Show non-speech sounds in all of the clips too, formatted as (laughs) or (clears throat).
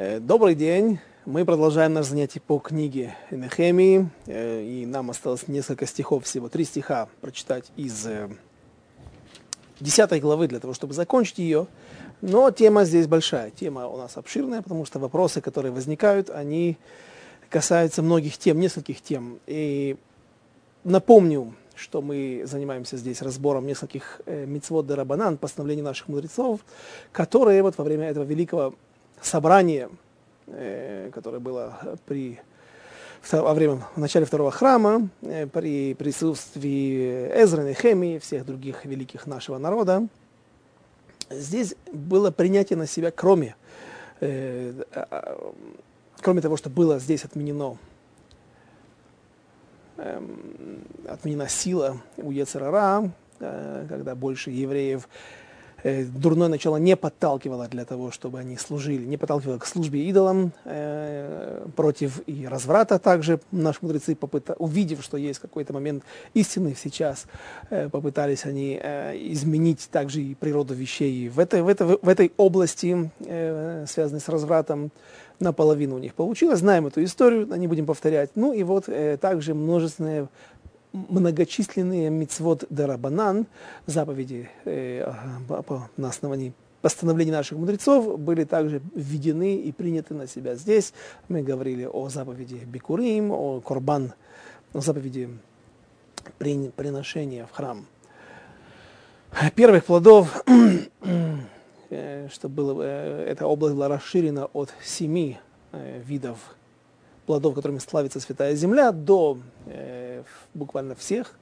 Э, добрый день. Мы продолжаем наше занятие по книге Нехемии. Э, и нам осталось несколько стихов, всего три стиха прочитать из э, десятой главы для того, чтобы закончить ее. Но тема здесь большая. Тема у нас обширная, потому что вопросы, которые возникают, они касаются многих тем, нескольких тем. И напомню, что мы занимаемся здесь разбором нескольких э, мицвод де рабанан, постановлений наших мудрецов, которые вот во время этого великого собрание, э, которое было при во время, в начале второго храма, э, при присутствии Эзры, Нехемии и всех других великих нашего народа, здесь было принятие на себя, кроме, э, э, кроме того, что было здесь отменено, э, отменена сила у Ецерара, когда больше евреев дурное начало не подталкивало для того, чтобы они служили, не подталкивало к службе идолам э, против и разврата также. Наши мудрецы, попыта, увидев, что есть какой-то момент истины сейчас, э, попытались они э, изменить также и природу вещей в этой, в этой, в этой области, э, связанной с развратом. Наполовину у них получилось. Знаем эту историю, не будем повторять. Ну и вот э, также множественные многочисленные мицвод дарабанан, заповеди э, на основании постановлений наших мудрецов были также введены и приняты на себя здесь. Мы говорили о заповеди Бикурим, о Корбан, о заповеди при, приношения в храм первых плодов, э, чтобы было, э, эта область была расширена от семи э, видов плодов, которыми славится Святая Земля, до э, буквально всех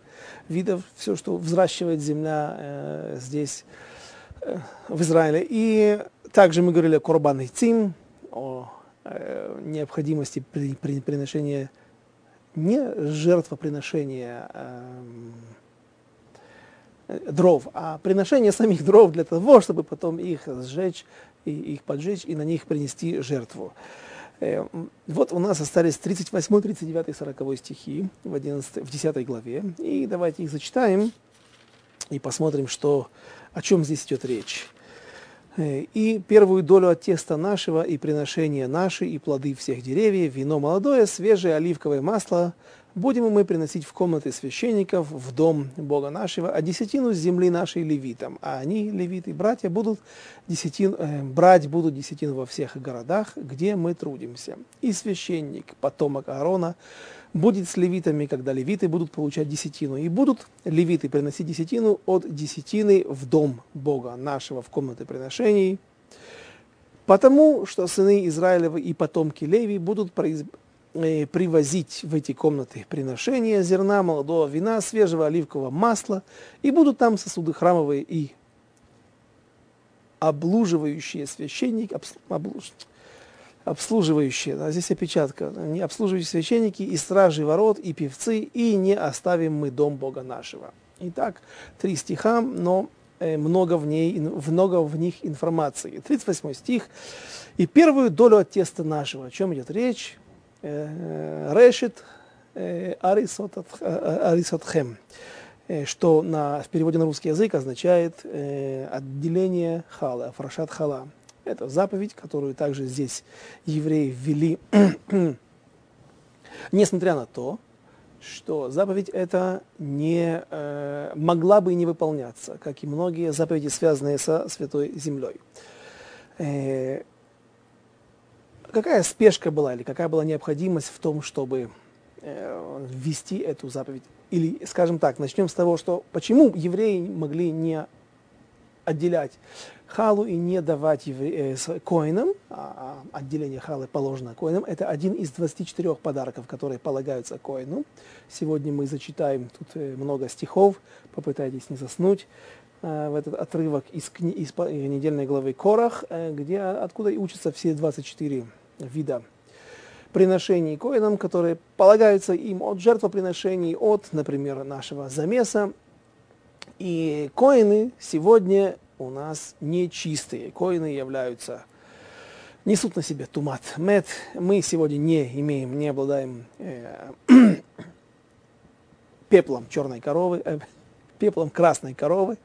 видов, все, что взращивает земля э, здесь, э, в Израиле. И также мы говорили о Корбан и Цим, о э, необходимости при, при, приношения, не жертвоприношения э, дров, а приношение самих дров для того, чтобы потом их сжечь, и их поджечь и на них принести жертву. Э, вот у нас остались 38, 39, 40 стихи в, 11, в 10 главе. И давайте их зачитаем и посмотрим, что, о чем здесь идет речь. Э, «И первую долю от теста нашего, и приношения наши, и плоды всех деревьев, вино молодое, свежее оливковое масло, будем мы приносить в комнаты священников, в дом Бога нашего, а десятину с земли нашей левитам. А они, левиты, братья, будут десятин, э, брать будут десятину во всех городах, где мы трудимся. И священник, потомок Аарона, будет с левитами, когда левиты будут получать десятину. И будут левиты приносить десятину от десятины в дом Бога нашего, в комнаты приношений, потому что сыны Израилевы и потомки Леви будут Э, привозить в эти комнаты приношения зерна, молодого вина, свежего оливкового масла, и будут там сосуды храмовые и облуживающие священники, облуж, обслуживающие, а здесь опечатка, не обслуживающие священники и стражи ворот, и певцы, и не оставим мы дом Бога нашего. Итак, три стиха, но э, много в, ней, много в них информации. 38 стих. «И первую долю от теста нашего». О чем идет речь? Э, решит э, арисотхем, э, что на, в переводе на русский язык означает отделение хала, фрашат хала. Это заповедь, которую также здесь евреи ввели, (clears throat) несмотря на то, что заповедь эта не э, могла бы не выполняться, как и многие заповеди, связанные со Святой Землей. Э, какая спешка была или какая была необходимость в том, чтобы э, ввести эту заповедь? Или, скажем так, начнем с того, что почему евреи могли не отделять халу и не давать евре... э, коинам, а, а отделение халы положено коинам, это один из 24 подарков, которые полагаются коину. Сегодня мы зачитаем тут э, много стихов, попытайтесь не заснуть в этот отрывок из, кни... из недельной главы Корах, э, где откуда и учатся все 24 вида приношений коинам, которые полагаются им от жертвоприношений, от, например, нашего замеса. И коины сегодня у нас нечистые. Коины являются, несут на себе тумат, мед. Мы сегодня не имеем, не обладаем э, (clears throat) пеплом черной коровы, э, пеплом красной коровы.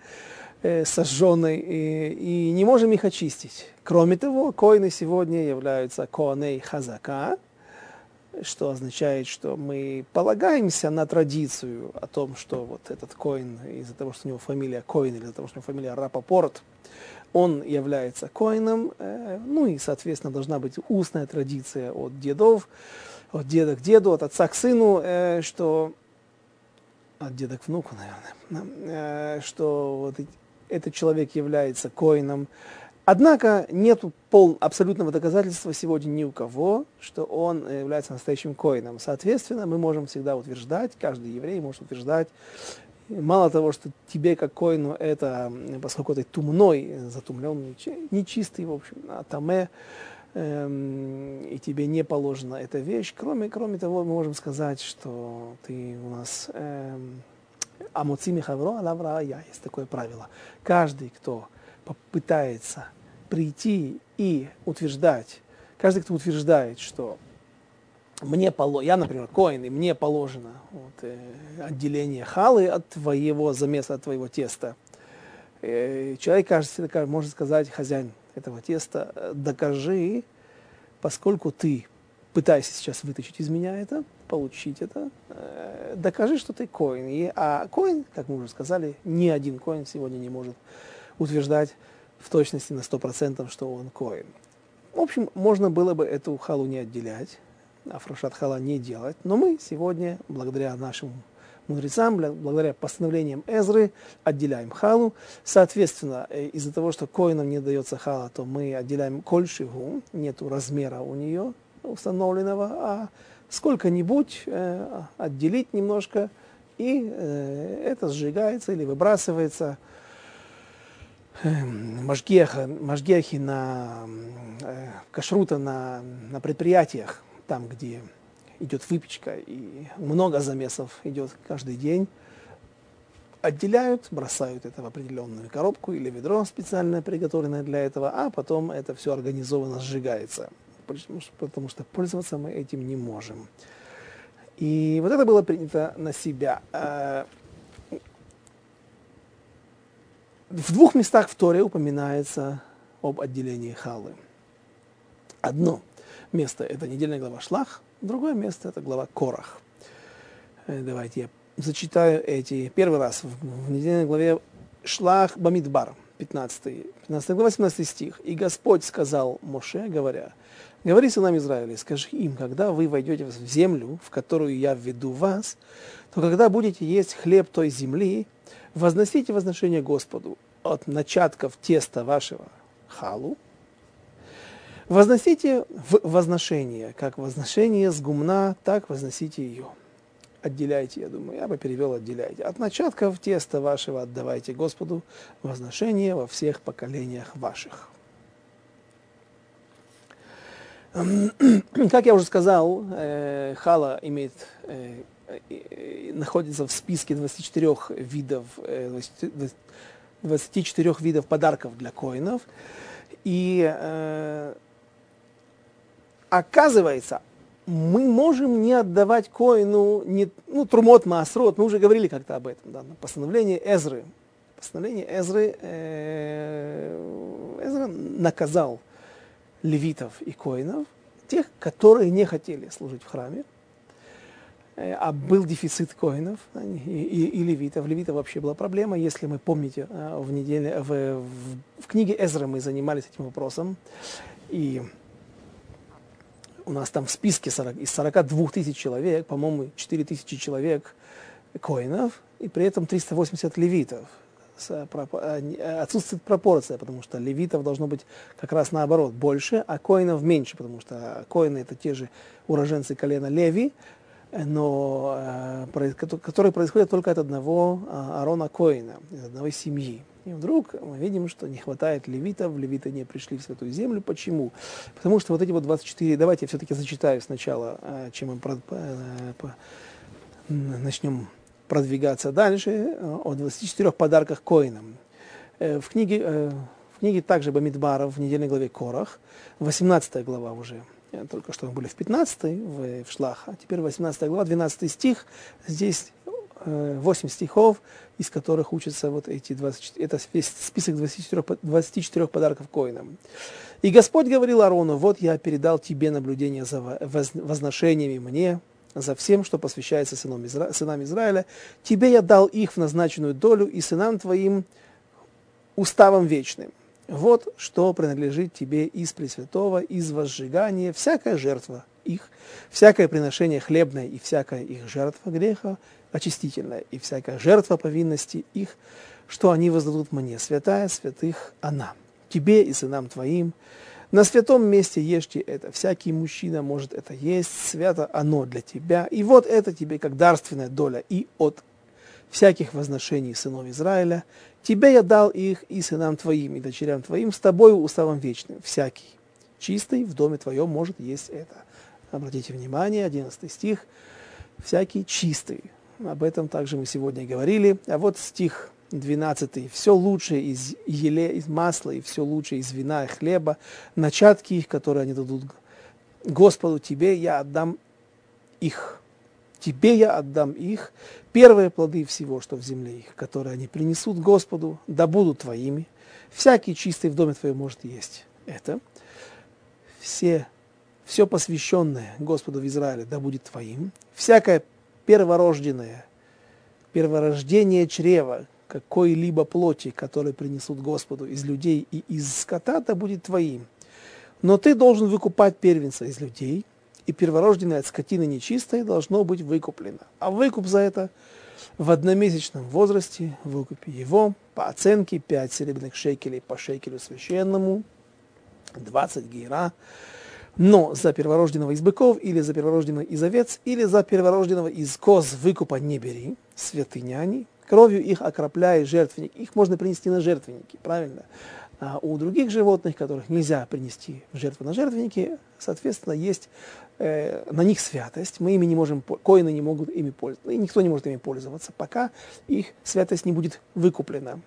э, сожженной, и, и не можем их очистить. Кроме того, коины сегодня являются коаней хазака, что означает, что мы полагаемся на традицию о том, что вот этот коин, из-за того, что у него фамилия Коин, или из-за того, что у него фамилия Рапопорт, он является коином, э, ну и, соответственно, должна быть устная традиция от дедов, от деда к деду, от отца к сыну, э, что от деда к внуку, наверное, э, что вот этот человек является коином. Однако нет пол, абсолютного доказательства сегодня ни у кого, что он является настоящим коином. Соответственно, мы можем всегда утверждать, каждый еврей может утверждать, мало того, что тебе как коину это, поскольку ты тумной, затумленный, нечистый, в общем, а таме, эм, и тебе не положена эта вещь. Кроме, кроме того, мы можем сказать, что ты у нас эм, амуцими хавро алавра я. Есть такое правило. Каждый, кто попытается прийти и утверждать, каждый, кто утверждает, что мне положено, я, например, коин, и мне положено вот, э, отделение халы от твоего замеса, от твоего теста. Э, человек, кажется, может сказать, хозяин этого теста, э, докажи, поскольку ты пытаешься сейчас вытащить из меня это, получить это, э, докажи, что ты коин. И, а коин, как мы уже сказали, ни один коин сегодня не может утверждать в точности на 100%, что он коин. В общем, можно было бы эту халу не отделять, Афрошат Хала не делать. Но мы сегодня, благодаря нашим мудрецам, благодаря постановлениям Эзры, отделяем халу. Соответственно, э, из-за того, что коинам не дается хала, то мы отделяем кольшигу, нету размера у нее установленного, а сколько-нибудь э, отделить немножко, и э, это сжигается или выбрасывается. Э, Машгехи на э, кашрута на, на предприятиях там, где идет выпечка и много замесов идет каждый день, отделяют, бросают это в определенную коробку или ведро специально приготовленное для этого, а потом это все организованно сжигается, потому что пользоваться мы этим не можем. И вот это было принято на себя. А, в двух местах в Торе упоминается об отделении халы. Одно место – это недельная глава Шлах, другое место – это глава Корах. Э, давайте я зачитаю эти первый раз в, недельной главе Шлах Бамидбар, 15, 15 глава, 17 стих. «И Господь сказал Моше, говоря, говори сынам Израиля, скажи им, когда вы войдете в землю, в которую я введу вас, то когда будете есть хлеб той земли, возносите возношение Господу от начатков теста вашего халу, Возносите в возношение, как возношение с гумна, так возносите ее. Отделяйте, я думаю, я бы перевел отделяйте. От начатков теста вашего отдавайте Господу возношение во всех поколениях ваших. Как я уже сказал, э, хала имеет, э, находится в списке 24 видов, 24 э, видов подарков для коинов. И оказывается, мы можем не отдавать коину, не, ну, трумот, маасрот, мы уже говорили как-то об этом, да, постановление Эзры. Постановление Эзры, э, Эзра наказал левитов и коинов, тех, которые не хотели служить в храме, э, а был дефицит коинов и, и, и левитов. Левитов вообще была проблема, если мы помните, э, в, неделе, в, в, в книге Эзры мы занимались этим вопросом, и у нас там в списке 40, из 42 тысяч человек, по-моему, 4 тысячи человек коинов, и при этом 380 левитов. Э, э, отсутствует пропорция, потому что левитов должно быть как раз наоборот больше, а коинов меньше, потому что коины это те же уроженцы колена Леви, но э, которые происходят только от одного Арона Коина, из одной семьи. И вдруг мы видим, что не хватает левитов, левиты не пришли в Святую Землю. Почему? Потому что вот эти вот 24, давайте я все-таки зачитаю сначала, э, чем мы прод, э, начнем продвигаться дальше, о 24 подарках коинам. В книге, в книге также Бамидбаров в недельной главе Корах, 18 глава уже, только что мы были в 15 в, в Шлах, а теперь 18 глава, 12 стих, здесь 8 стихов, из которых учатся вот эти 20, это весь список 24, 24 подарков коинам. И Господь говорил Арону, вот я передал тебе наблюдение за возношениями мне, за всем, что посвящается сынам, Изра... сынам Израиля. Тебе я дал их в назначенную долю и сынам твоим уставом вечным. Вот что принадлежит тебе из Пресвятого, из возжигания, всякая жертва их, всякое приношение хлебное и всякая их жертва греха очистительная, и всякая жертва повинности их, что они воздадут мне, святая святых она, тебе и сынам твоим, на святом месте ешьте это. Всякий мужчина может это есть. Свято оно для тебя. И вот это тебе как дарственная доля и от всяких возношений сынов Израиля. Тебе я дал их и сынам твоим, и дочерям твоим, с тобою уставом вечным. Всякий чистый в доме твоем может есть это. Обратите внимание, 11 стих. Всякий чистый. Об этом также мы сегодня говорили. А вот стих 12. Все лучшее из еле, из масла и все лучшее из вина и хлеба, начатки их, которые они дадут Господу, тебе я отдам их. Тебе я отдам их, первые плоды всего, что в земле их, которые они принесут Господу, да будут твоими. Всякий чистый в доме твоем может есть это. Все, все посвященное Господу в Израиле, да будет твоим. Всякое перворожденное, перворождение чрева, какой-либо плоти, который принесут Господу из людей и из скота, да будет твоим. Но ты должен выкупать первенца из людей, и перворожденное от скотины нечистой должно быть выкуплено. А выкуп за это в одномесячном возрасте, выкупи его, по оценке 5 серебряных шекелей по шекелю священному, 20 гейра, но за перворожденного из быков, или за перворожденного из овец, или за перворожденного из коз выкупа не бери, святыняне, кровью их окропляя жертвенник. Их можно принести на жертвенники, правильно? А у других животных, которых нельзя принести в жертву на жертвенники, соответственно, есть э, на них святость. Мы ими не можем, коины не могут ими пользоваться, и никто не может ими пользоваться, пока их святость не будет выкуплена.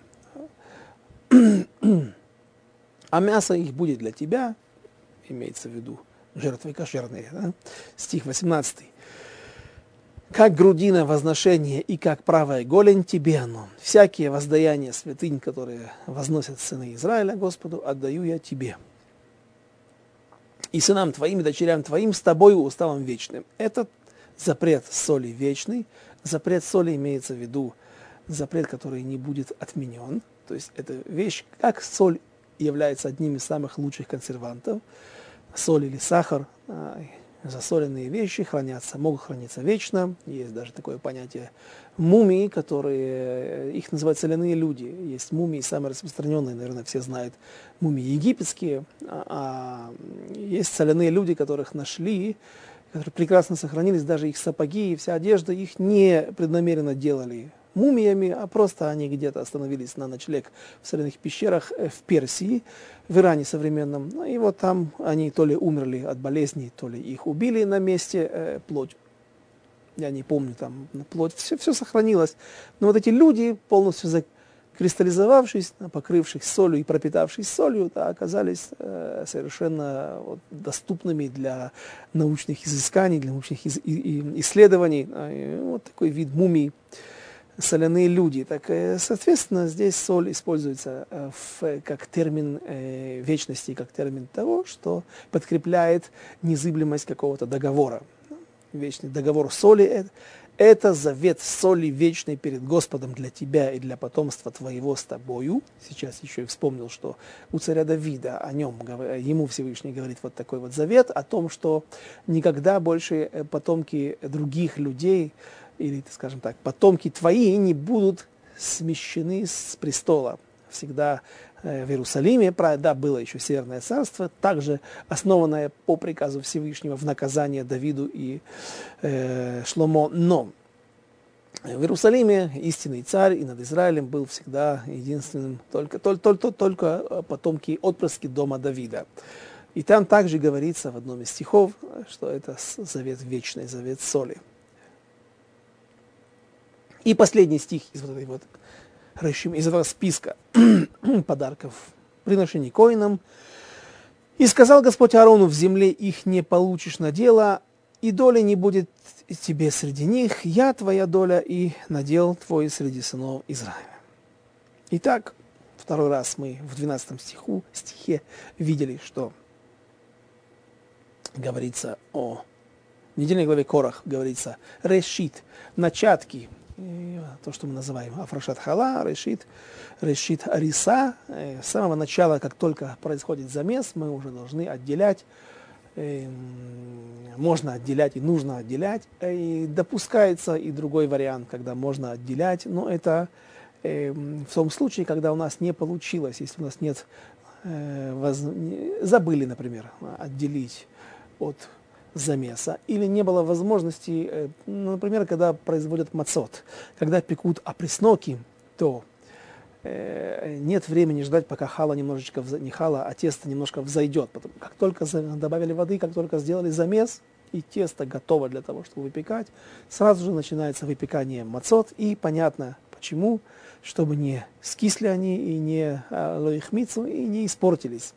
А мясо их будет для тебя, имеется в виду жертвы кошерные. Да? Стих 18 как грудина возношение и как правая голень тебе оно. Всякие воздаяния святынь, которые возносят сыны Израиля Господу, отдаю я тебе. И сынам твоим, и дочерям твоим с тобою уставом вечным. Этот запрет соли вечный. Запрет соли имеется в виду запрет, который не будет отменен. То есть это вещь, как соль является одним из самых лучших консервантов. Соль или сахар засоленные вещи хранятся, могут храниться вечно. Есть даже такое понятие мумии, которые, их называют соляные люди. Есть мумии, самые распространенные, наверное, все знают, мумии египетские. А, а есть соляные люди, которых нашли, которые прекрасно сохранились, даже их сапоги и вся одежда, их не преднамеренно делали мумиями, а просто они где-то остановились на ночлег в соляных пещерах э, в Персии, в Иране современном. Ну, и вот там они то ли умерли от болезней, то ли их убили на месте, э, плоть. Я не помню, там плоть, все, все сохранилось. Но вот эти люди, полностью закристаллизовавшись, покрывшись солью и пропитавшись солью, да, оказались э, совершенно вот, доступными для научных изысканий, для научных из, и, и исследований. А, вот такой вид мумий соляные люди. Так, э, соответственно, здесь соль используется э, в, как термин э, вечности, как термин того, что подкрепляет незыблемость какого-то договора. Вечный договор соли это, завет соли вечный перед Господом для тебя и для потомства твоего с тобою. Сейчас еще и вспомнил, что у царя Давида о нем, ему Всевышний говорит вот такой вот завет о том, что никогда больше потомки других людей или, скажем так, потомки твои не будут смещены с престола. Всегда э, в Иерусалиме, да, было еще Северное царство, также основанное по приказу Всевышнего в наказание Давиду и э, Шломо. Но в Иерусалиме истинный царь и над Израилем был всегда единственным, только, только, только, только потомки, отпрыски дома Давида. И там также говорится в одном из стихов, что это завет вечный, завет соли. И последний стих из вот этой вот из этого списка (clears throat) подарков, приношений коинам. «И сказал Господь Аарону, в земле их не получишь на дело, и доли не будет тебе среди них, я твоя доля и надел твой среди сынов Израиля. Итак, второй раз мы в 12 стиху, стихе видели, что говорится о недельной главе Корах, говорится решит, начатки, то, что мы называем Афрашат Хала, решит, решит Ариса. Э, с самого начала, как только происходит замес, мы уже должны отделять Эм, можно отделять и нужно отделять. И допускается и другой вариант, когда можно отделять, но это эм, в том случае, когда у нас не получилось, если у нас нет, э, воз... забыли, например, отделить от замеса, или не было возможности, э, например, когда производят мацот, когда пекут опресноки, то Э, нет времени ждать, пока хала немножечко, не хала, а тесто немножко взойдет. Потом, как только добавили воды, как только сделали замес, и тесто готово для того, чтобы выпекать, сразу же начинается выпекание мацот, и понятно почему, чтобы не скисли они и не а, лоихмицу, и не испортились.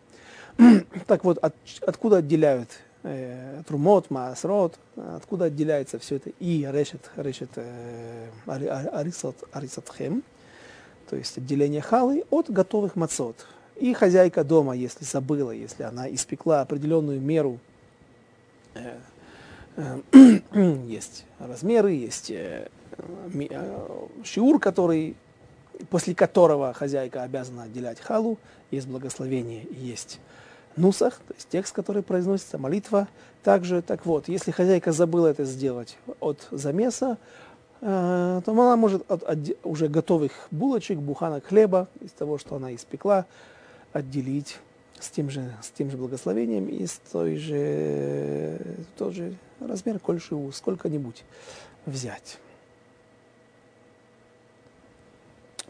(clears throat) так вот, от, откуда отделяют э, трумот, маасрот, откуда отделяется все это и решет, решет э, арисот, арисотхем, то есть отделение халы от готовых мацот. И хозяйка дома, если забыла, если она испекла определенную меру, э, э, (clears throat) есть размеры, есть э, э, шиур, который, после которого хозяйка обязана отделять халу, есть благословение, есть нусах, то есть текст, который произносится, молитва. Также, так вот, если хозяйка забыла это сделать от замеса, Э, то она может от, от уже готовых булочек, буханок хлеба, из того, что она испекла, отделить с тем же, с тем же благословением и с той же, тот же размер кольшиву, сколько-нибудь взять.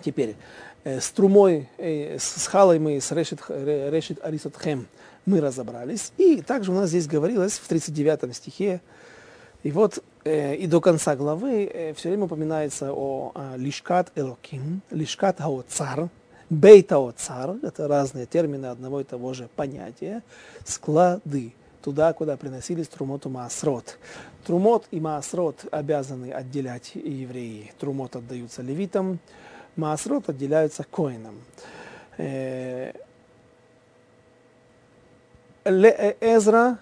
Теперь, э, с трумой, э, с халой мы, с решит, решит арисотхем мы разобрались. И также у нас здесь говорилось в 39 стихе, и вот э, и до конца главы э, все время упоминается о э, лишкат элоким, лишкат хаоцар, бейта оцар, это разные термины одного и того же понятия, склады, туда, куда приносились трумот и маасрот. Трумот и маасрот обязаны отделять евреи. Трумот отдаются левитам, маасрот отделяются коинам. Э, э, Эзра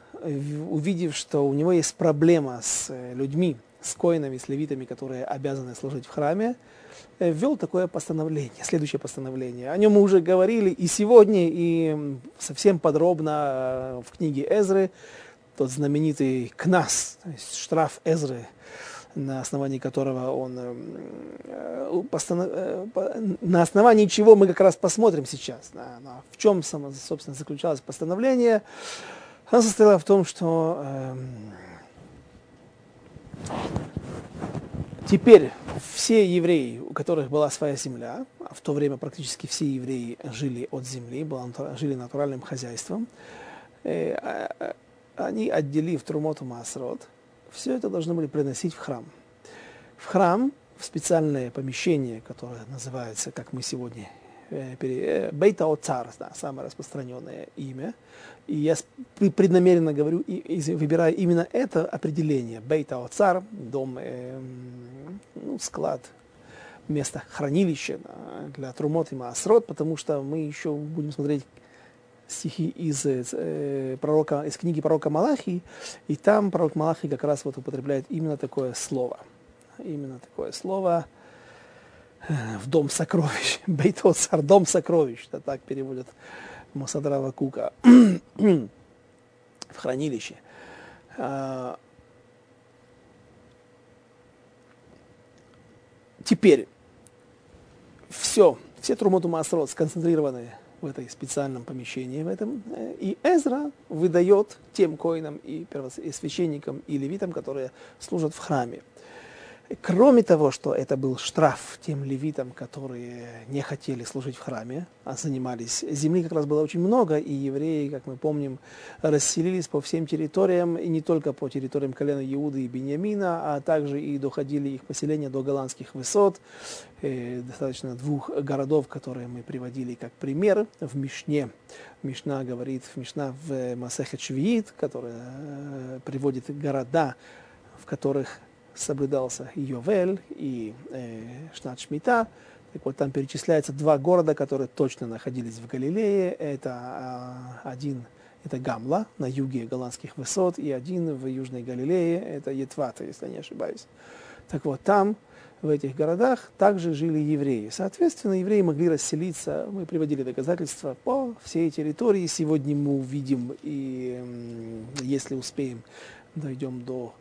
увидев, что у него есть проблема с э, людьми, с коинами, с левитами, которые обязаны служить в храме, ввел такое постановление, следующее постановление. О нем мы уже говорили и сегодня, и совсем подробно в книге Эзры, тот знаменитый КНАС, то есть штраф Эзры, на основании которого он постанов... на основании чего мы как раз посмотрим сейчас, в чем, собственно, заключалось постановление. Она состояла в том, что э, теперь все евреи, у которых была своя земля, а в то время практически все евреи жили от земли, жили натуральным хозяйством, э, э, они, отделив Трумоту Масрот, все это должны были приносить в храм. В храм, в специальное помещение, которое называется, как мы сегодня Э, э, Бейта Оцар, да, самое распространенное имя. И я преднамеренно говорю, и, и выбираю именно это определение. Бейта Оцар, дом, э, ну, склад, место хранилища для Трумот и Маасрот, потому что мы еще будем смотреть стихи из, э, пророка, из книги пророка Малахи, и там пророк Малахи как раз вот употребляет именно такое слово. Именно такое слово – в дом сокровищ. (laughs) Бейтоцар, дом сокровищ, это так переводят Мусадрава Кука. (clears throat) в хранилище. А, теперь все, все Трумоту Масрот сконцентрированы в этой специальном помещении, в этом, э, и Эзра выдает тем коинам и, и священникам и левитам, которые служат в храме. Кроме того, что это был штраф тем левитам, которые не хотели служить в храме, а занимались, земли как раз было очень много, и евреи, как мы помним, расселились по всем территориям, и не только по территориям колена Иуды и Бениамина, а также и доходили их поселения до голландских высот, э, достаточно двух городов, которые мы приводили как пример в Мишне. Мишна говорит, Мишна в Масехет Швиит, которая э, приводит города, в которых соблюдался Йовель и э, Шнат Шмита. Так вот, там перечисляются два города, которые точно находились в Галилее. Это э, один это Гамла на юге голландских высот, и один в Южной Галилее, это Етвата, если не ошибаюсь. Так вот, там, в этих городах, также жили евреи. Соответственно, евреи могли расселиться, мы приводили доказательства по всей территории. Сегодня мы увидим, и если успеем, дойдем до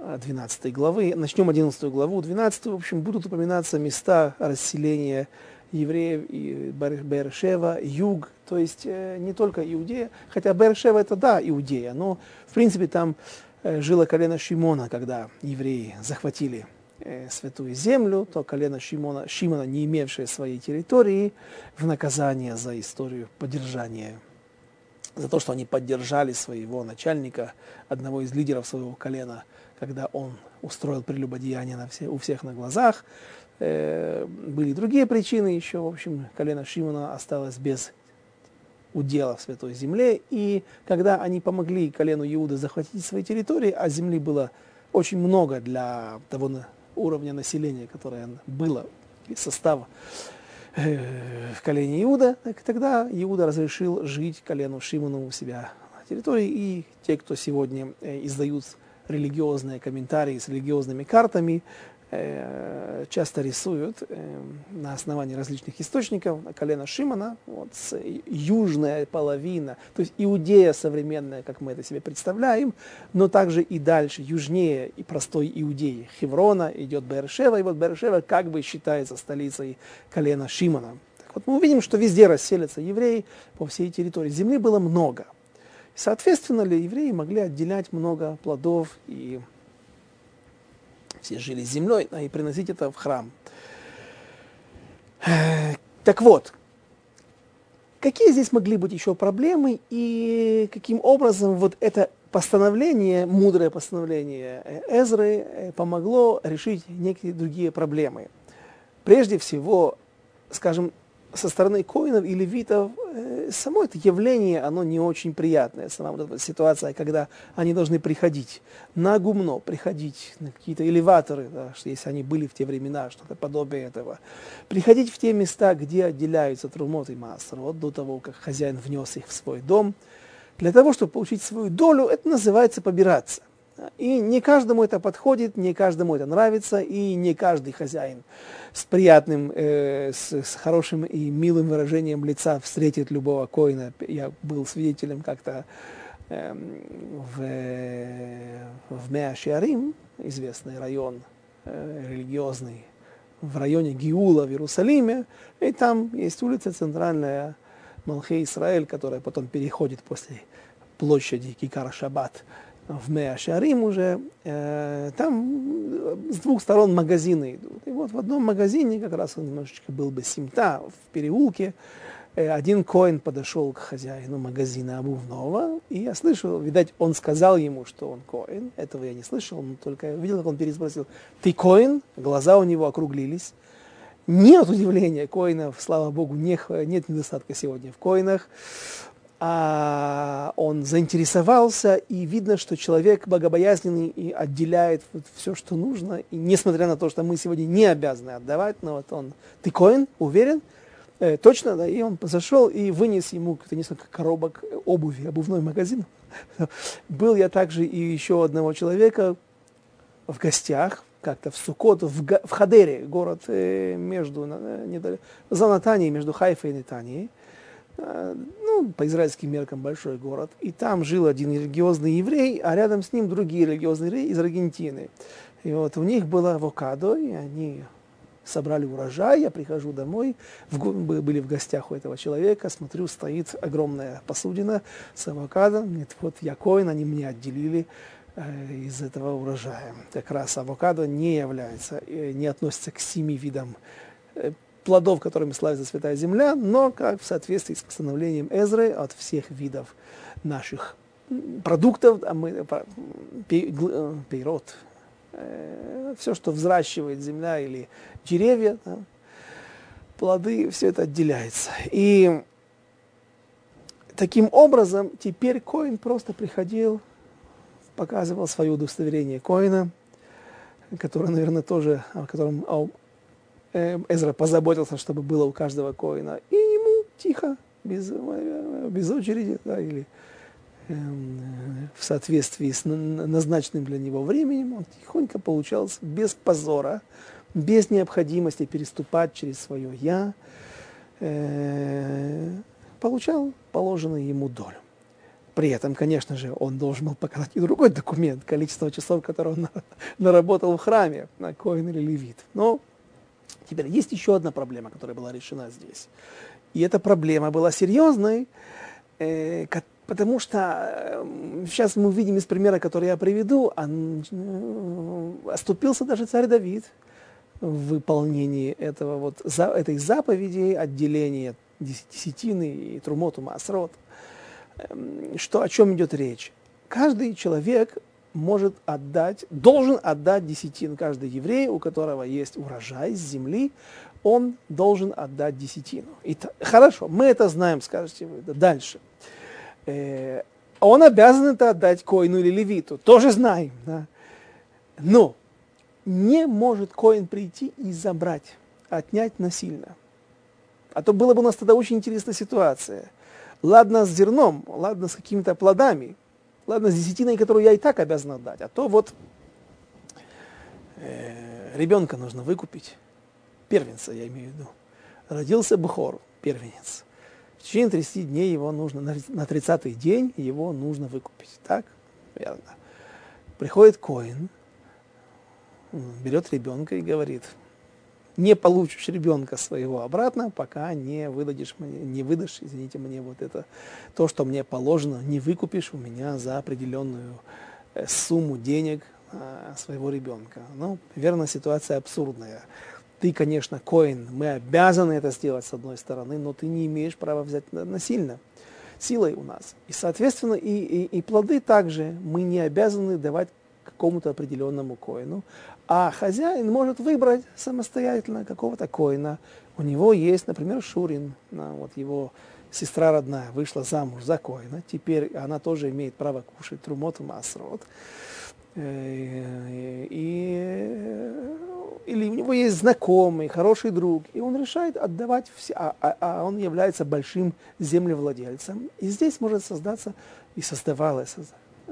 12 главы. Начнем 11 главу. 12, в общем, будут упоминаться места расселения евреев и Бершева, юг, то есть э, не только Иудея, хотя Бершева это да, Иудея, но в принципе там э, жило колено Шимона, когда евреи захватили э, святую землю, то колено Шимона, Шимона, не имевшее своей территории, в наказание за историю поддержания, за то, что они поддержали своего начальника, одного из лидеров своего колена – когда он устроил прелюбодеяние на все, у всех на глазах. Э, были другие причины еще. В общем, колено Шимона осталось без удела в Святой Земле. И когда они помогли колену Иуды захватить свои территории, а земли было очень много для того уровня населения, которое было из состава э, в колене Иуда, так тогда Иуда разрешил жить колену Шимону у себя на территории. И те, кто сегодня э, издают религиозные комментарии с религиозными картами, э, часто рисуют э, на основании различных источников колено Шимона, вот, с, южная половина, то есть Иудея современная, как мы это себе представляем, но также и дальше, южнее и простой Иудеи, Хеврона, идет Бершева, и вот Бершева как бы считается столицей колена Шимона. Так вот мы увидим, что везде расселятся евреи по всей территории. Земли было много – Соответственно ли, евреи могли отделять много плодов, и все жили землей, а и приносить это в храм. Так вот, какие здесь могли быть еще проблемы, и каким образом вот это постановление, мудрое постановление Эзры э, помогло решить некие другие проблемы. Прежде всего, скажем, со стороны коинов и левитов э, само это явление, оно не очень приятное. Сама вот эта ситуация, когда они должны приходить на гумно, приходить на какие-то элеваторы, да, что если они были в те времена, что-то подобие этого. Приходить в те места, где отделяются трумот и массер, вот до того, как хозяин внес их в свой дом. Для того, чтобы получить свою долю, это называется побираться. И не каждому это подходит, не каждому это нравится, и не каждый хозяин с приятным, э, с, с хорошим и милым выражением лица встретит любого коина. Я был свидетелем как-то э, в, в Меашиарим, известный район э, религиозный, в районе Гиула в Иерусалиме, и там есть улица центральная Малхе Исраэль, которая потом переходит после площади Кикара Шаббат в Меашарим уже, э, там с двух сторон магазины идут. И вот в одном магазине, как раз он немножечко был бы симта, в переулке, э, один коин подошел к хозяину магазина обувного, и я слышал, видать, он сказал ему, что он коин, этого я не слышал, но только я видел, как он переспросил, ты коин? Глаза у него округлились. Нет удивления коинов, слава богу, не, нет недостатка сегодня в коинах а он заинтересовался, и видно, что человек богобоязненный и отделяет вот все, что нужно, и несмотря на то, что мы сегодня не обязаны отдавать, но вот он, ты коин, уверен? Э, точно, да, и он зашел и вынес ему несколько коробок обуви, обувной магазин. Был я также и еще одного человека в гостях, как-то в Сукот, в, в Хадере, город э, между, э, за Натанией, между Хайфой и Нетанией. Э, ну, по израильским меркам большой город, и там жил один религиозный еврей, а рядом с ним другие религиозные евреи из Аргентины. И вот у них было авокадо, и они собрали урожай, я прихожу домой, в, были в гостях у этого человека, смотрю, стоит огромная посудина с авокадо, нет, вот я коин, они мне отделили э, из этого урожая. Как раз авокадо не является, э, не относится к семи видам э, плодов, которыми славится Святая Земля, но как в соответствии с постановлением Эзры от всех видов наших продуктов, а мы, пейрот, все, что взращивает земля или деревья, да, плоды, все это отделяется. И таким образом теперь Коин просто приходил, показывал свое удостоверение Коина, которое, наверное, тоже, о котором Э, Эзра позаботился, чтобы было у каждого коина. И ему тихо, без, без очереди, да, или э, в соответствии с назначенным для него временем, он тихонько получался без позора, без необходимости переступать через свое «я», э, получал положенную ему долю. При этом, конечно же, он должен был показать и другой документ, количество часов, которые он (laughs) наработал в храме, на коин или левит. Но Теперь есть еще одна проблема, которая была решена здесь. И эта проблема была серьезной, э, потому что э, сейчас мы увидим из примера, который я приведу, он, э, оступился даже царь Давид в выполнении этого вот, за, этой заповеди отделения десятины и трумоту масрот. Эм, что, о чем идет речь? Каждый человек может отдать, должен отдать десятин. Каждый еврей, у которого есть урожай с земли, он должен отдать десятину. И хорошо, мы это знаем, скажете вы, да, дальше. Э, он обязан это отдать коину или левиту, тоже знаем. Да? Но не может коин прийти и забрать, отнять насильно. А то было бы у нас тогда очень интересная ситуация. Ладно с зерном, ладно с какими-то плодами, Ладно, с десятиной, которую я и так обязан отдать. А то вот э, ребенка нужно выкупить. Первенца, я имею в виду. Родился Бухор, первенец. В течение 30 дней его нужно, на 30-й день его нужно выкупить. Так? Верно. Приходит Коин, берет ребенка и говорит, не получишь ребенка своего обратно, пока не выдадишь не выдашь, извините мне, вот это, то, что мне положено, не выкупишь у меня за определенную э, сумму денег а, своего ребенка. Ну, верно, ситуация абсурдная. Ты, конечно, коин, мы обязаны это сделать с одной стороны, но ты не имеешь права взять насильно, силой у нас. И, соответственно, и, и, и плоды также мы не обязаны давать какому-то определенному коину, а хозяин может выбрать самостоятельно какого-то коина. У него есть, например, Шурин, вот его сестра родная вышла замуж за коина, теперь она тоже имеет право кушать трумот и масрот. Э, и, или у него есть знакомый, хороший друг, и он решает отдавать все, а, а, а он является большим землевладельцем. И здесь может создаться, и создавалось,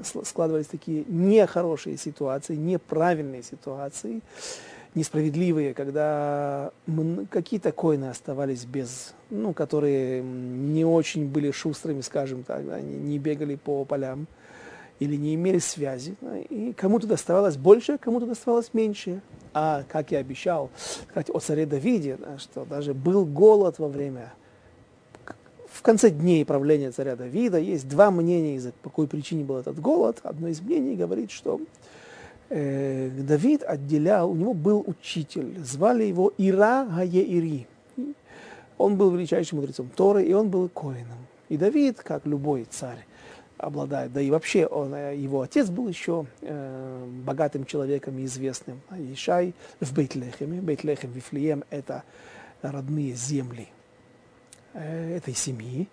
складывались такие нехорошие ситуации, неправильные ситуации, несправедливые, когда какие-то коины оставались без, ну, которые не очень были шустрыми, скажем так, они не бегали по полям или не имели связи. И кому-то доставалось больше, кому-то доставалось меньше. А, как я обещал, сказать о царе Давиде, что даже был голод во время в конце дней правления царя Давида есть два мнения, из-за какой причине был этот голод. Одно из мнений говорит, что э, Давид отделял, у него был учитель, звали его Ира Гаеири. Он был величайшим мудрецом Торы, и он был коином. И Давид, как любой царь, обладает, да и вообще он, э, его отец был еще э, богатым человеком и известным. Ишай в Бейтлехеме. Бейтлехем, Вифлеем – это родные земли этой семьи.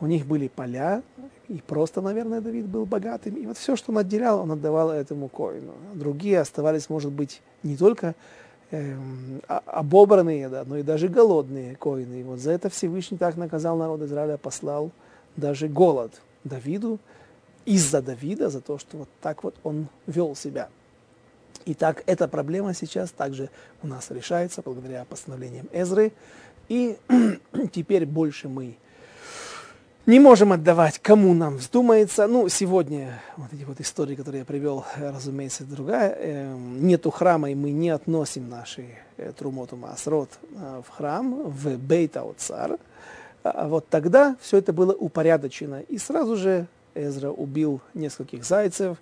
У них были поля, и просто, наверное, Давид был богатым. И вот все, что он отделял, он отдавал этому коину. Другие оставались, может быть, не только э, обобранные, да, но и даже голодные коины. И вот за это Всевышний так наказал народ Израиля, послал даже голод Давиду, из-за Давида, за то, что вот так вот он вел себя. Итак, эта проблема сейчас также у нас решается благодаря постановлениям Эзры. И (clears throat) теперь больше мы не можем отдавать, кому нам вздумается. Ну, сегодня вот эти вот истории, которые я привел, разумеется, другая. Э, нету храма, и мы не относим наши э, трумоту масрот э, в храм, в бейта цар. А вот тогда все это было упорядочено. И сразу же Эзра убил нескольких зайцев,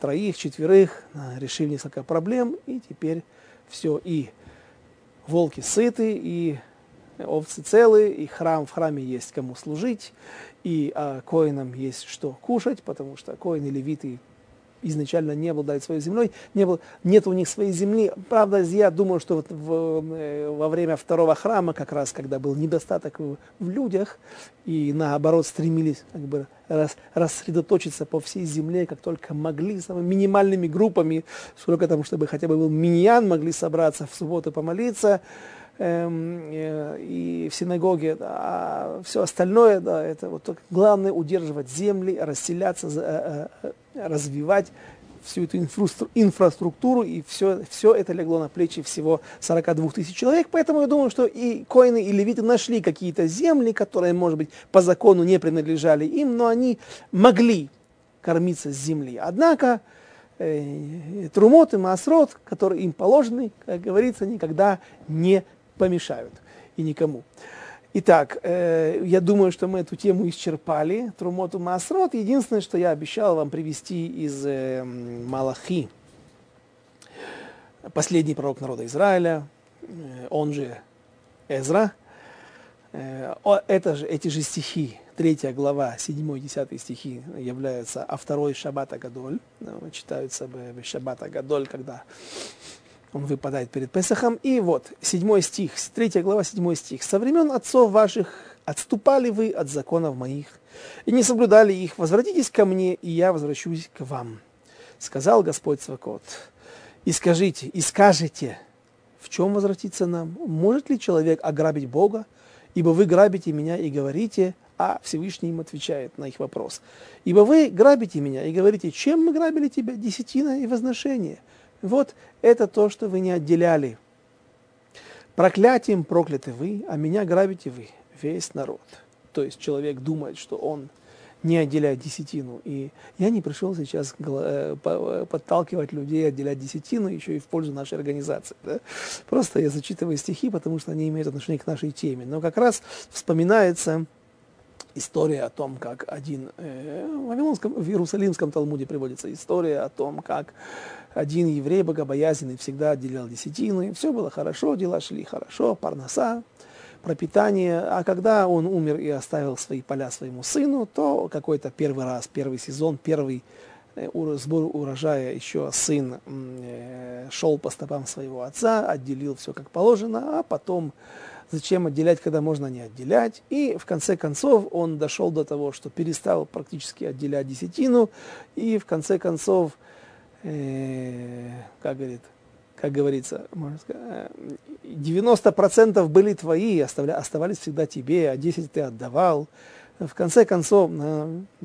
троих, четверых, решив несколько проблем, и теперь все, и волки сыты, и овцы целы, и храм, в храме есть кому служить, и а, коинам есть что кушать, потому что коины, левиты изначально не обладают своей землей, не было, нет у них своей земли. Правда, я думаю, что вот в, э, во время второго храма, как раз когда был недостаток в, в людях, и наоборот стремились как бы рас, рассредоточиться по всей земле, как только могли, самыми минимальными группами, сколько там, чтобы хотя бы был миньян, могли собраться в субботу помолиться, и в синагоге, а все остальное, да, это вот главное удерживать земли, расселяться, э, э, развивать всю эту инфраструктуру, и все, все это легло на плечи всего 42 тысяч человек. Поэтому я думаю, что и коины, и левиты нашли какие-то земли, которые, может быть, по закону не принадлежали им, но они могли кормиться с земли. Однако э, трумот и масрот, которые им положены, как говорится, никогда не помешают и никому. Итак, э, я думаю, что мы эту тему исчерпали. Трумоту Масрот. Единственное, что я обещал вам привести из э, Малахи, последний пророк народа Израиля, э, он же Эзра. Э, это же, эти же стихи, третья глава, 7-10 стихи являются, а второй Шаббата Гадоль, читаются бы Шаббата Гадоль, когда он выпадает перед Песахом. И вот, седьмой стих, третья глава, седьмой стих. «Со времен отцов ваших отступали вы от законов моих, и не соблюдали их. Возвратитесь ко мне, и я возвращусь к вам». Сказал Господь Свакот. «И скажите, и скажете, в чем возвратиться нам? Может ли человек ограбить Бога? Ибо вы грабите меня и говорите, а Всевышний им отвечает на их вопрос. Ибо вы грабите меня и говорите, чем мы грабили тебя? Десятина и возношение. Вот это то, что вы не отделяли. Проклятием прокляты вы, а меня грабите вы, весь народ. То есть человек думает, что он не отделяет десятину. И я не пришел сейчас э, подталкивать людей отделять десятину еще и в пользу нашей организации. Да? Просто я зачитываю стихи, потому что они имеют отношение к нашей теме. Но как раз вспоминается история о том, как один э, в, Вавилонском, в Иерусалимском Талмуде приводится история о том, как один еврей богобоязненный всегда отделял десятину, и все было хорошо, дела шли хорошо, парноса, пропитание. А когда он умер и оставил свои поля своему сыну, то какой-то первый раз, первый сезон, первый э, сбор урожая еще сын э, шел по стопам своего отца, отделил все как положено, а потом зачем отделять, когда можно не отделять. И в конце концов он дошел до того, что перестал практически отделять десятину, и в конце концов э, как, говорит, как говорится, можно сказать, 90% э, были твои, оставались всегда тебе, а 10% ты отдавал. В конце концов,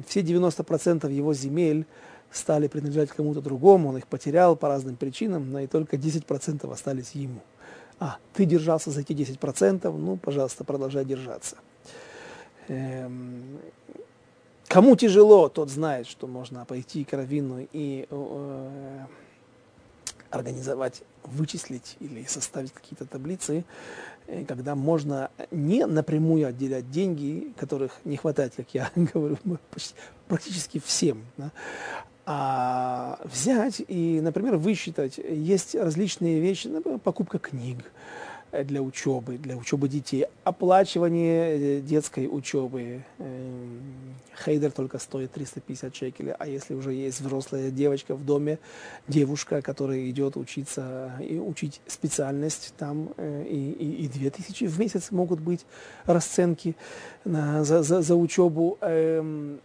все 90% его земель стали принадлежать кому-то другому, он их потерял по разным причинам, но и только 10% остались ему. А, ты держался за эти 10%, ну, пожалуйста, продолжай держаться. Эм, Кому тяжело, тот знает, что можно пойти к раввину и э, организовать, вычислить или составить какие-то таблицы, э, когда можно не напрямую отделять деньги, которых не хватает, как я (laughs) говорю, практически всем, да, а взять и, например, высчитать, есть различные вещи, например, покупка книг, Э, для учебы, для учебы детей, оплачивание э, детской учебы. Эм, хейдер только стоит 350 шекелей, а если уже есть взрослая девочка в доме, девушка, которая идет учиться и учить специальность, там э, и, и, и 2000 в месяц могут быть расценки на, за, за, за учебу. Эм,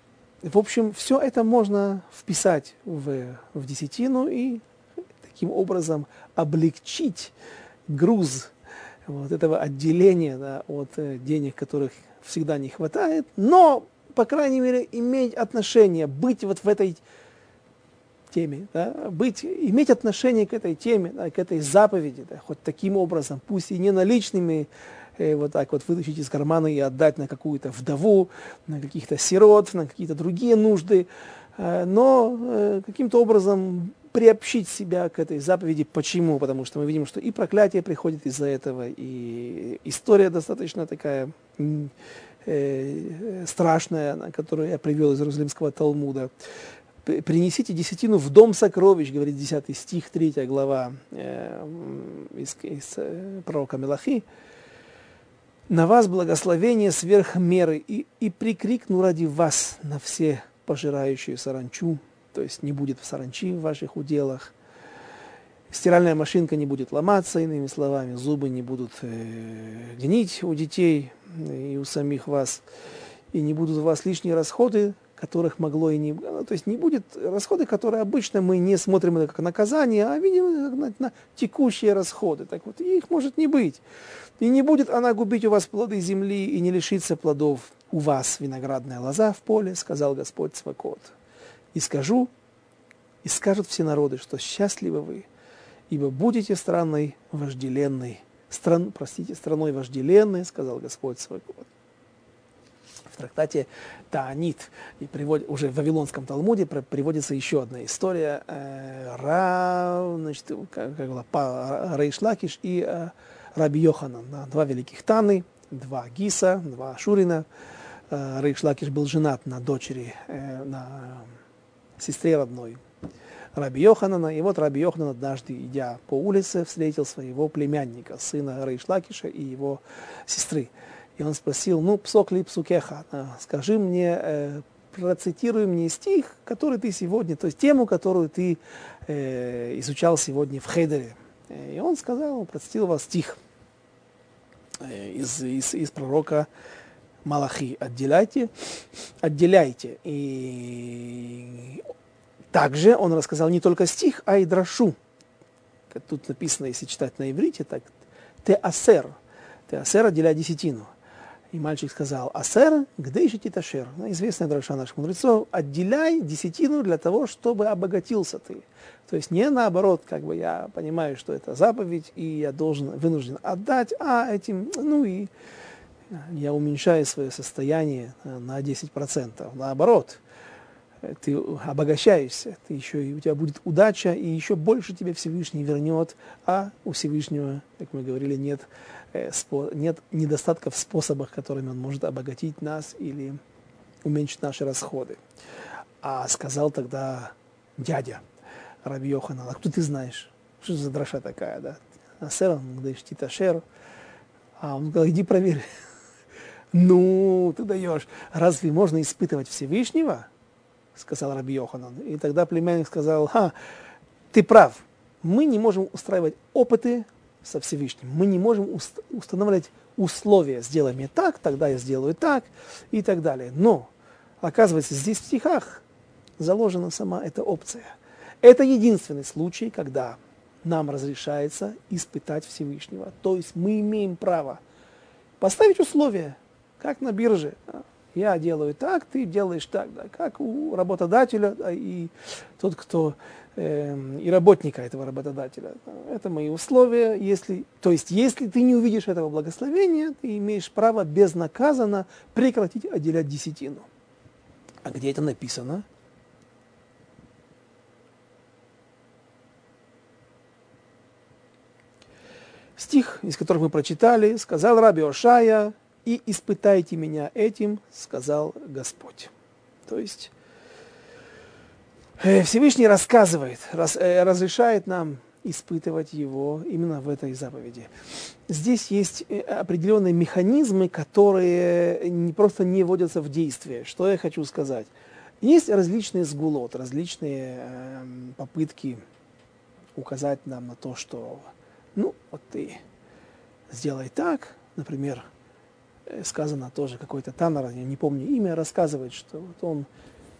в общем, все это можно вписать в, в десятину и таким образом облегчить груз вот этого отделения да, от э, денег, которых всегда не хватает, но, по крайней мере, иметь отношение, быть вот в этой теме, да, быть, иметь отношение к этой теме, да, к этой заповеди, да, хоть таким образом, пусть и не наличными, э, вот так вот вытащить из кармана и отдать на какую-то вдову, на каких-то сирот, на какие-то другие нужды, э, но э, каким-то образом приобщить себя к этой заповеди. Почему? Потому что мы видим, что и проклятие приходит из-за этого, и история достаточно такая э, страшная, которую я привел из Иерусалимского Талмуда. принесите десятину в дом сокровищ, говорит 10 стих, 3 глава из, из пророка Мелахи. На вас благословение сверх меры, и, и прикрикну ради вас на все пожирающие саранчу, то есть не будет саранчи в ваших уделах, стиральная машинка не будет ломаться, иными словами, зубы не будут э, гнить у детей и у самих вас, и не будут у вас лишние расходы, которых могло и не... Ну, то есть не будет расходы, которые обычно мы не смотрим это как наказание, а видим на, на текущие расходы. Так вот, их может не быть. И не будет она губить у вас плоды земли, и не лишится плодов у вас виноградная лоза в поле, сказал Господь Свакот. И скажу, и скажут все народы, что счастливы вы, ибо будете страной вожделенной. Стран, простите, страной вожделенной, сказал Господь Свакот в трактате Таанит, и приводит, уже в Вавилонском Талмуде приводится еще одна история. Э, Ра, значит, как, как было, Рейшлакиш и э, Раби Йоханан, два великих Таны, два Гиса, два Шурина. Э, Рейшлакиш был женат на дочери, э, на сестре родной Раби Йоханана. И вот Раби Йоханан однажды, идя по улице, встретил своего племянника, сына Рейшлакиша и его сестры. И он спросил, ну, псок ли псукеха, скажи мне, э, процитируй мне стих, который ты сегодня, то есть тему, которую ты э, изучал сегодня в Хейдере. И он сказал, процитировал стих э, из, из, из пророка Малахи. Отделяйте, отделяйте. И также он рассказал не только стих, а и драшу. Тут написано, если читать на иврите, так, теасер. Теасер отделяй десятину. И мальчик сказал, асер, где ищите ташер? Ну, известная дроша наших мудрецов, отделяй десятину для того, чтобы обогатился ты. То есть не наоборот, как бы я понимаю, что это заповедь, и я должен, вынужден отдать, а этим, ну и я уменьшаю свое состояние на 10%. Наоборот, ты обогащаешься, ты еще, и у тебя будет удача, и еще больше тебе Всевышний вернет, а у Всевышнего, как мы говорили, нет Э, нет недостатка в способах, которыми он может обогатить нас или уменьшить наши расходы. А сказал тогда дядя Раби Йоханан, а кто ты знаешь? Что за дроша такая, да? Асер, он говорит, титашер. А он сказал, иди проверь. (laughs) ну, ты даешь. Разве можно испытывать Всевышнего? Сказал Раби Йоханан. И тогда племянник сказал, ха, ты прав. Мы не можем устраивать опыты со Всевышним. Мы не можем уст устанавливать условия. Сделай мне так, тогда я сделаю так и так далее. Но, оказывается, здесь в стихах заложена сама эта опция. Это единственный случай, когда нам разрешается испытать Всевышнего. То есть мы имеем право поставить условия, как на бирже. Я делаю так, ты делаешь так, да, как у работодателя да, и тот, кто и работника этого работодателя. Это мои условия. Если, то есть, если ты не увидишь этого благословения, ты имеешь право безнаказанно прекратить отделять десятину. А где это написано? Стих, из которых мы прочитали, сказал Раби Ошая, и испытайте меня этим, сказал Господь. То есть Всевышний рассказывает, раз, э, разрешает нам испытывать его именно в этой заповеди. Здесь есть э, определенные механизмы, которые не просто не вводятся в действие. Что я хочу сказать? Есть различные сгулот, различные э, попытки указать нам на то, что, ну, вот ты сделай так, например, сказано тоже какой-то Таннер, я не помню имя, рассказывает, что вот он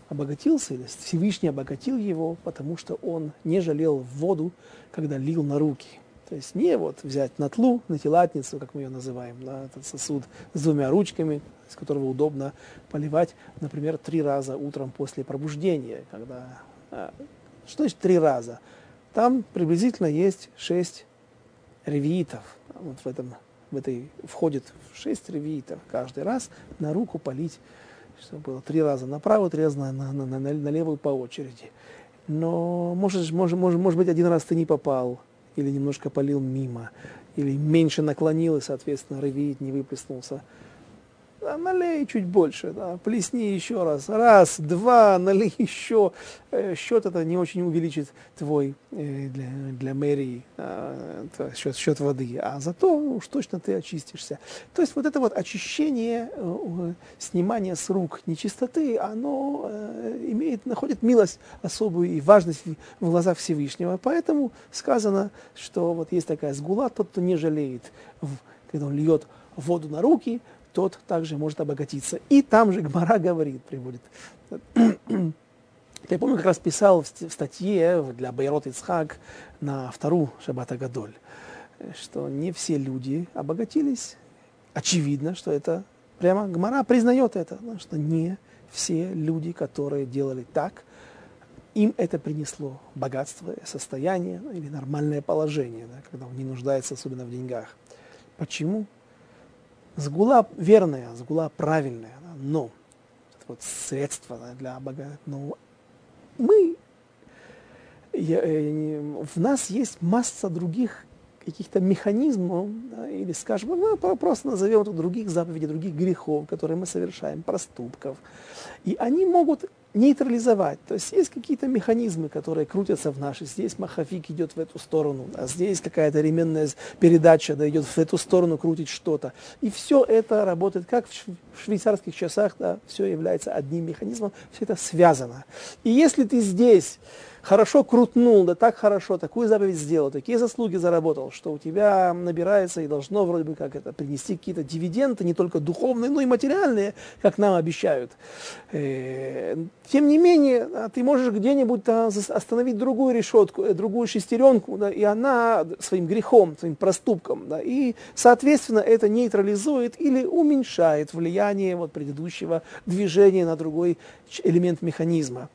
обогатился, или Всевышний обогатил его, потому что он не жалел воду, когда лил на руки. То есть не вот взять натлу, натилатницу, как мы ее называем, на этот сосуд с двумя ручками, из которого удобно поливать, например, три раза утром после пробуждения. Когда, а, что значит три раза? Там приблизительно есть шесть ревиитов. Вот в, этом, в этой входит шесть ревиитов каждый раз на руку полить что было три раза направо, три раза на, на, на, на, на левую по очереди. Но может, может, может, может быть, один раз ты не попал, или немножко полил мимо, или меньше наклонил, и, соответственно, ревит не выплеснулся. Да, налей чуть больше, да, плесни еще раз, раз, два, налей (laughs) еще. Э, счет это не очень увеличит твой э, для, для мэрии э, счет, счет воды, а зато уж точно ты очистишься. То есть вот это вот очищение, снимание с рук нечистоты, оно имеет, находит милость особую и важность в глазах Всевышнего. Поэтому сказано, что вот есть такая сгула, тот, кто не жалеет, когда он льет воду на руки, тот также может обогатиться. И там же Гмара говорит, приводит. Я помню, как раз писал в статье для Байрот Ицхак на вторую Шаббата Гадоль, что не все люди обогатились. Очевидно, что это прямо Гмара признает это, что не все люди, которые делали так, им это принесло богатство, состояние или нормальное положение, да, когда он не нуждается особенно в деньгах. Почему? Сгула верная, сгула правильная, да, но это вот средство да, для богатства. Но мы, я, э, в нас есть масса других каких-то механизмов, да, или, скажем, ну, просто назовем это других заповедей, других грехов, которые мы совершаем, проступков. И они могут нейтрализовать. То есть есть какие-то механизмы, которые крутятся в нашей. Здесь маховик идет в эту сторону, а здесь какая-то ременная передача да, идет в эту сторону, крутит что-то. И все это работает как в швейцарских часах, да, все является одним механизмом, все это связано. И если ты здесь хорошо крутнул, да так хорошо, такую заповедь сделал, такие заслуги заработал, что у тебя набирается и должно вроде бы как это принести какие-то дивиденды, не только духовные, но и материальные, как нам обещают. Э, тем не менее, ты можешь где-нибудь остановить другую решетку, э, другую шестеренку, да, и она своим грехом, своим проступком, да, и, соответственно, это нейтрализует или уменьшает влияние вот предыдущего движения на другой элемент механизма.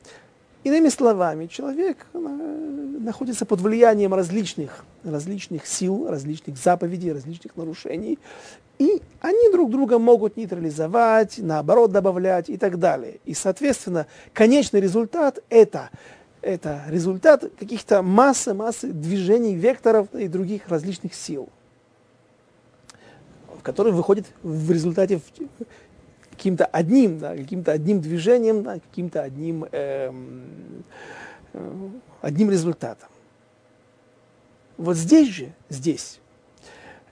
Иными словами, человек э, находится под влиянием различных, различных сил, различных заповедей, различных нарушений, и они друг друга могут нейтрализовать, наоборот добавлять и так далее. И, соответственно, конечный результат это, это результат каких-то массы, массы движений, векторов и других различных сил, которые выходят в результате каким-то одним, да, каким-то одним движением, да, каким-то одним, эм, э, одним результатом. Вот здесь же, здесь,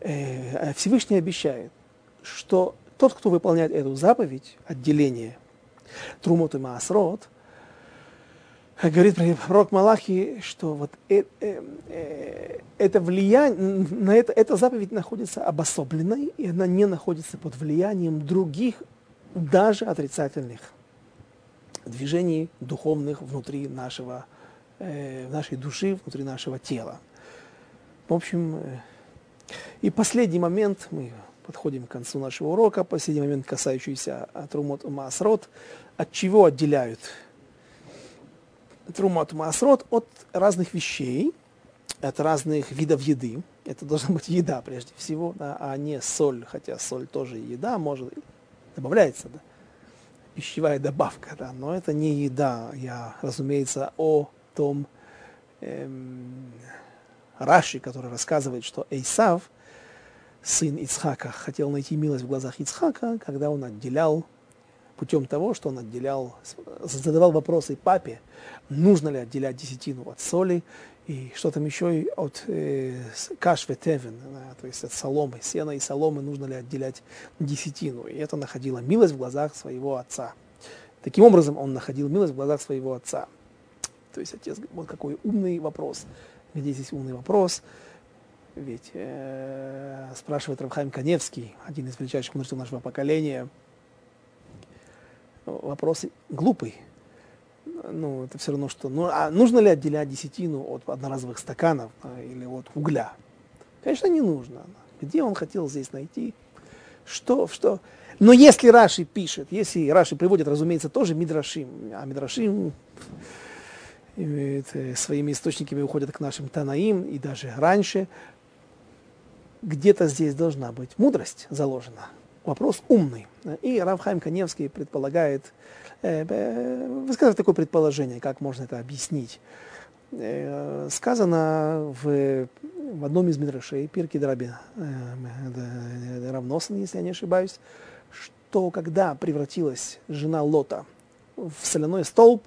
э, Всевышний обещает, что тот, кто выполняет эту заповедь, отделение Трумот и Маасрот, говорит пророк Малахи, что вот э, э, э, это влияние, на это, эта заповедь находится обособленной, и она не находится под влиянием других даже отрицательных движений духовных внутри нашего, э, нашей души, внутри нашего тела. В общем, э, и последний момент, мы подходим к концу нашего урока, последний момент, касающийся Трумот Маасрот, от чего отделяют Трумот Маасрот от разных вещей, от разных видов еды. Это должна быть еда прежде всего, да, а не соль, хотя соль тоже еда, может добавляется, да, пищевая добавка, да, но это не еда. Я, разумеется, о том эм, Раши, который рассказывает, что Эйсав, сын Ицхака, хотел найти милость в глазах Ицхака, когда он отделял путем того, что он отделял, задавал вопросы папе, нужно ли отделять десятину от соли, и что там еще от э, кашве тевен, да, то есть от соломы, сена и соломы нужно ли отделять десятину. И это находило милость в глазах своего отца. Таким образом, он находил милость в глазах своего отца. То есть отец, вот какой умный вопрос. Где здесь умный вопрос? Ведь э, спрашивает Равхайм Каневский, один из величайших мудрецов нашего поколения, вопрос глупый ну, это все равно, что... Ну, а нужно ли отделять десятину от одноразовых стаканов а, или от угля? Конечно, не нужно. Где он хотел здесь найти? Что, что? Но если Раши пишет, если Раши приводит, разумеется, тоже Мидрашим, а Мидрашим э, своими источниками уходят к нашим Танаим и даже раньше, где-то здесь должна быть мудрость заложена. Вопрос умный. И Равхайм Каневский предполагает, Э, высказать такое предположение, как можно это объяснить. Э, сказано в, в одном из мидрашей, Пирки Драби э, Равносан, если я не ошибаюсь, что когда превратилась жена Лота в соляной столб,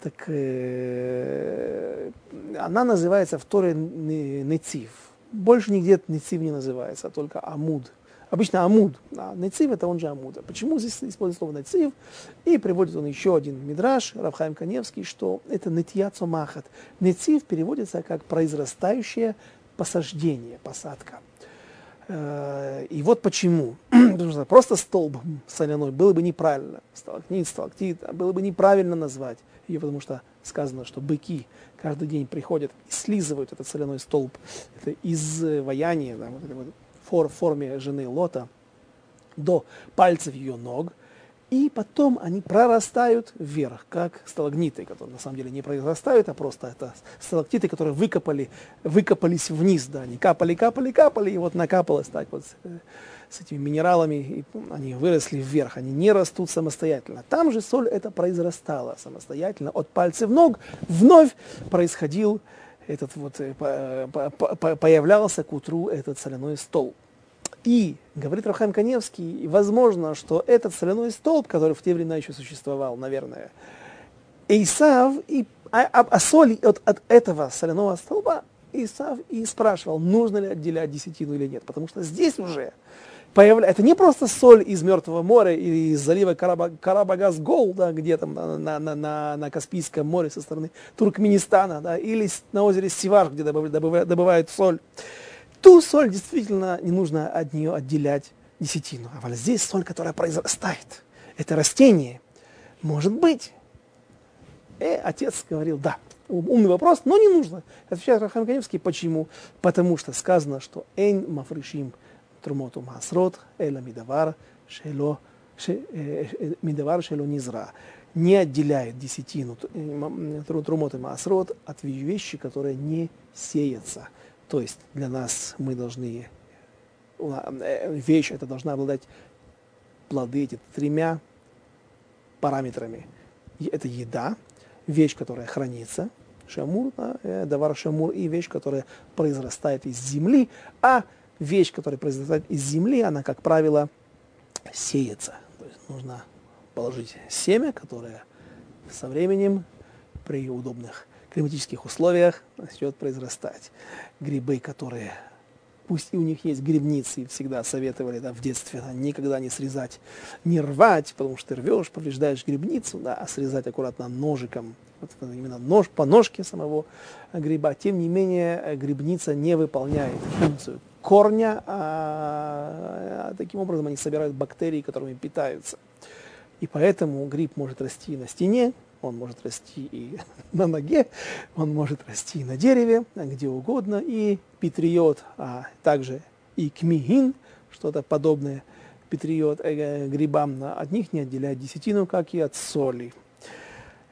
так э, она называется в Торе Нецив. Больше нигде Нецив не называется, а только Амуд. Обычно Амуд, а Нецив это он же Амуда. Почему здесь используется слово Нецив? И приводит он еще один мидраж, Равхайм Каневский, что это Нетья Цомахат. Нецив переводится как произрастающее посаждение, посадка. Э, и вот почему. (clears throat) Потому что просто столб соляной было бы неправильно. Сталактит, сталактит, а было бы неправильно назвать ее, потому что сказано, что быки каждый день приходят и слизывают этот соляной столб. Это изваяние, да, вот, вот, фор, форме жены Лота до пальцев ее ног, и потом они прорастают вверх, как сталагниты, которые на самом деле не произрастают, а просто это сталактиты, которые выкопали, выкопались вниз, да, они капали, капали, капали, и вот накапалось так вот э, с этими минералами, и они выросли вверх, они не растут самостоятельно. Там же соль это произрастала самостоятельно, от пальцев ног вновь происходил этот вот, э, появлялся к утру этот соляной столб. И, говорит Рахам Каневский, возможно, что этот соляной столб, который в те времена еще существовал, наверное, Исав, и, а, а, а соль от, от этого соляного столба Исав и спрашивал, нужно ли отделять десятину или нет. Потому что здесь уже появляется, это не просто соль из Мертвого моря или из залива Карабагас Гол, да, где там на, на, на, на Каспийском море со стороны Туркменистана, да, или на озере Сиваш, где добывают, добывают соль. Ту соль действительно не нужно от нее отделять десятину. А вот здесь соль, которая произрастает, это растение, может быть. И отец говорил, да, умный вопрос, но не нужно. Отвечает Рахам Каневский, почему? Потому что сказано, что «Эйн мафришим трумоту масрот, эла мидавар, шело, мидавар шело низра» не отделяет десятину трумоты масрот от вещи, которые не сеются. То есть для нас мы должны, э, вещь это должна обладать плоды эти тремя параметрами. Это еда, вещь, которая хранится, шамур, да, э, давар шамур, и вещь, которая произрастает из земли, а вещь, которая произрастает из земли, она, как правило, сеется. То есть нужно положить семя, которое со временем при удобных климатических условиях начнет произрастать. Грибы, которые, пусть и у них есть грибницы, всегда советовали да, в детстве да, никогда не срезать, не рвать, потому что ты рвешь, повреждаешь грибницу, да, а срезать аккуратно ножиком, вот именно нож по ножке самого гриба. Тем не менее, грибница не выполняет функцию корня, а, а таким образом они собирают бактерии, которыми питаются. И поэтому гриб может расти на стене, он может расти и (laughs) на ноге, он может расти и на дереве, где угодно, и петриот, а также и кмигин, что-то подобное петриот э, грибам, от них не отделяет десятину, как и от соли.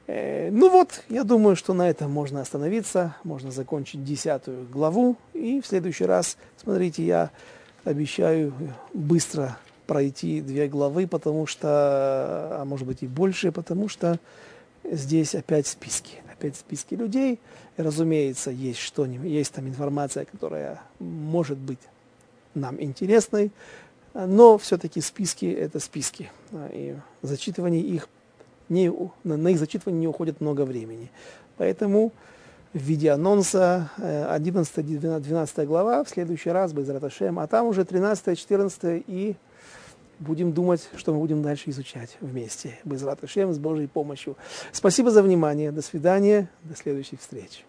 Э, ну вот, я думаю, что на этом можно остановиться, можно закончить десятую главу, и в следующий раз, смотрите, я обещаю быстро пройти две главы, потому что, а может быть и больше, потому что здесь опять списки, опять списки людей. И, разумеется, есть что-нибудь, есть там информация, которая может быть нам интересной, но все-таки списки – это списки, и зачитывание их, не, на их зачитывание не уходит много времени. Поэтому в виде анонса 11-12 э, глава, в следующий раз, без Раташем, а там уже 13-14 и будем думать, что мы будем дальше изучать вместе. Без Раташем, с Божьей помощью. Спасибо за внимание. До свидания. До следующей встречи.